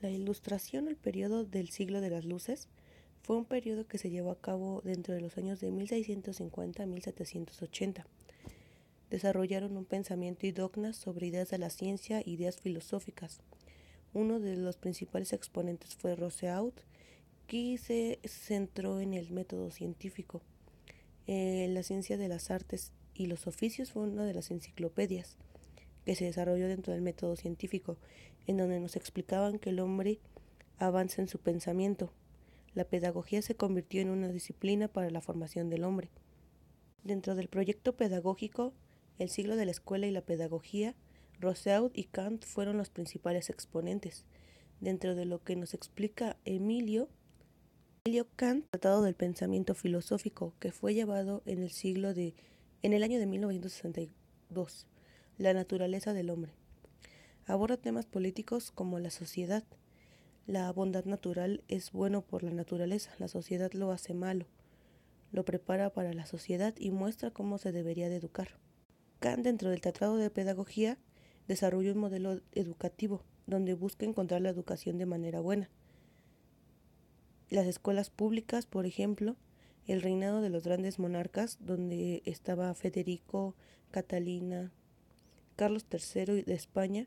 La Ilustración, el periodo del siglo de las luces, fue un periodo que se llevó a cabo dentro de los años de 1650 a 1780. Desarrollaron un pensamiento y dogmas sobre ideas de la ciencia e ideas filosóficas. Uno de los principales exponentes fue Rousseau, que se centró en el método científico. Eh, la ciencia de las artes y los oficios fue una de las enciclopedias que se desarrolló dentro del método científico, en donde nos explicaban que el hombre avanza en su pensamiento. La pedagogía se convirtió en una disciplina para la formación del hombre. Dentro del proyecto pedagógico, el siglo de la escuela y la pedagogía, Rousseau y Kant fueron los principales exponentes. Dentro de lo que nos explica Emilio, Emilio Kant, tratado del pensamiento filosófico que fue llevado en el siglo de en el año de 1962, la naturaleza del hombre. Aborda temas políticos como la sociedad. La bondad natural es bueno por la naturaleza, la sociedad lo hace malo. Lo prepara para la sociedad y muestra cómo se debería de educar. Kant, dentro del Tratado de Pedagogía, desarrolló un modelo educativo donde busca encontrar la educación de manera buena. Las escuelas públicas, por ejemplo, el reinado de los grandes monarcas, donde estaba Federico, Catalina, Carlos III de España,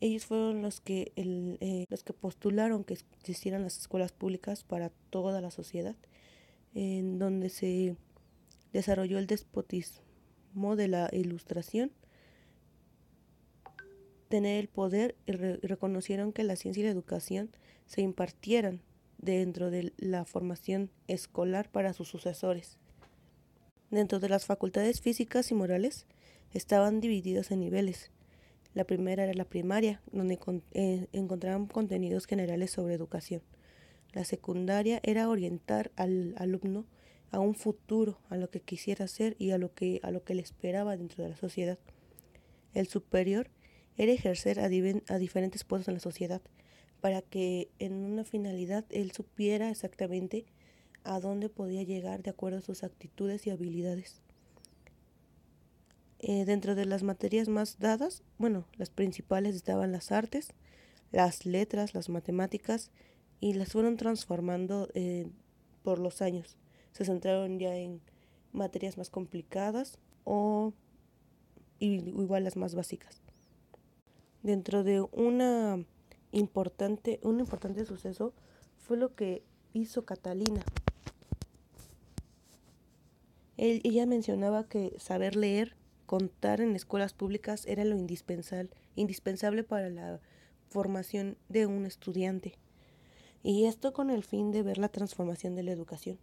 ellos fueron los que, eh, los que postularon que existieran las escuelas públicas para toda la sociedad, en donde se desarrolló el despotismo de la ilustración, tener el poder y reconocieron que la ciencia y la educación se impartieran dentro de la formación escolar para sus sucesores. Dentro de las facultades físicas y morales estaban divididas en niveles. La primera era la primaria, donde eh, encontraban contenidos generales sobre educación. La secundaria era orientar al alumno a un futuro, a lo que quisiera ser y a lo que, a lo que le esperaba dentro de la sociedad. El superior era ejercer a diferentes puestos en la sociedad, para que en una finalidad él supiera exactamente a dónde podía llegar de acuerdo a sus actitudes y habilidades. Eh, dentro de las materias más dadas, bueno, las principales estaban las artes, las letras, las matemáticas, y las fueron transformando eh, por los años. Se centraron ya en materias más complicadas o igual las más básicas. Dentro de una importante, un importante suceso fue lo que hizo Catalina. ella mencionaba que saber leer, contar en escuelas públicas era lo indispensable, indispensable para la formación de un estudiante. Y esto con el fin de ver la transformación de la educación.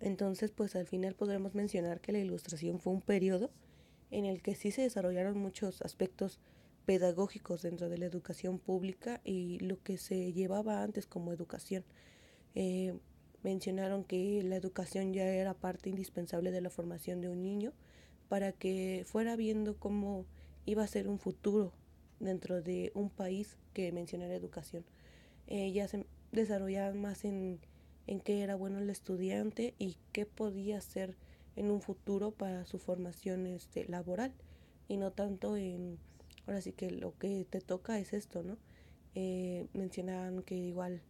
Entonces, pues al final podremos mencionar que la ilustración fue un periodo en el que sí se desarrollaron muchos aspectos pedagógicos dentro de la educación pública y lo que se llevaba antes como educación. Eh, mencionaron que la educación ya era parte indispensable de la formación de un niño para que fuera viendo cómo iba a ser un futuro dentro de un país que mencionara educación. Eh, ya se desarrollaban más en, en qué era bueno el estudiante y qué podía ser en un futuro para su formación este, laboral y no tanto en ahora sí que lo que te toca es esto, ¿no? Eh, mencionaban que igual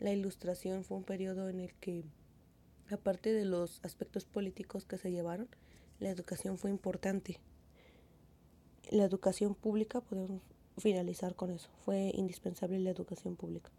la ilustración fue un periodo en el que, aparte de los aspectos políticos que se llevaron, la educación fue importante. La educación pública, podemos finalizar con eso, fue indispensable la educación pública.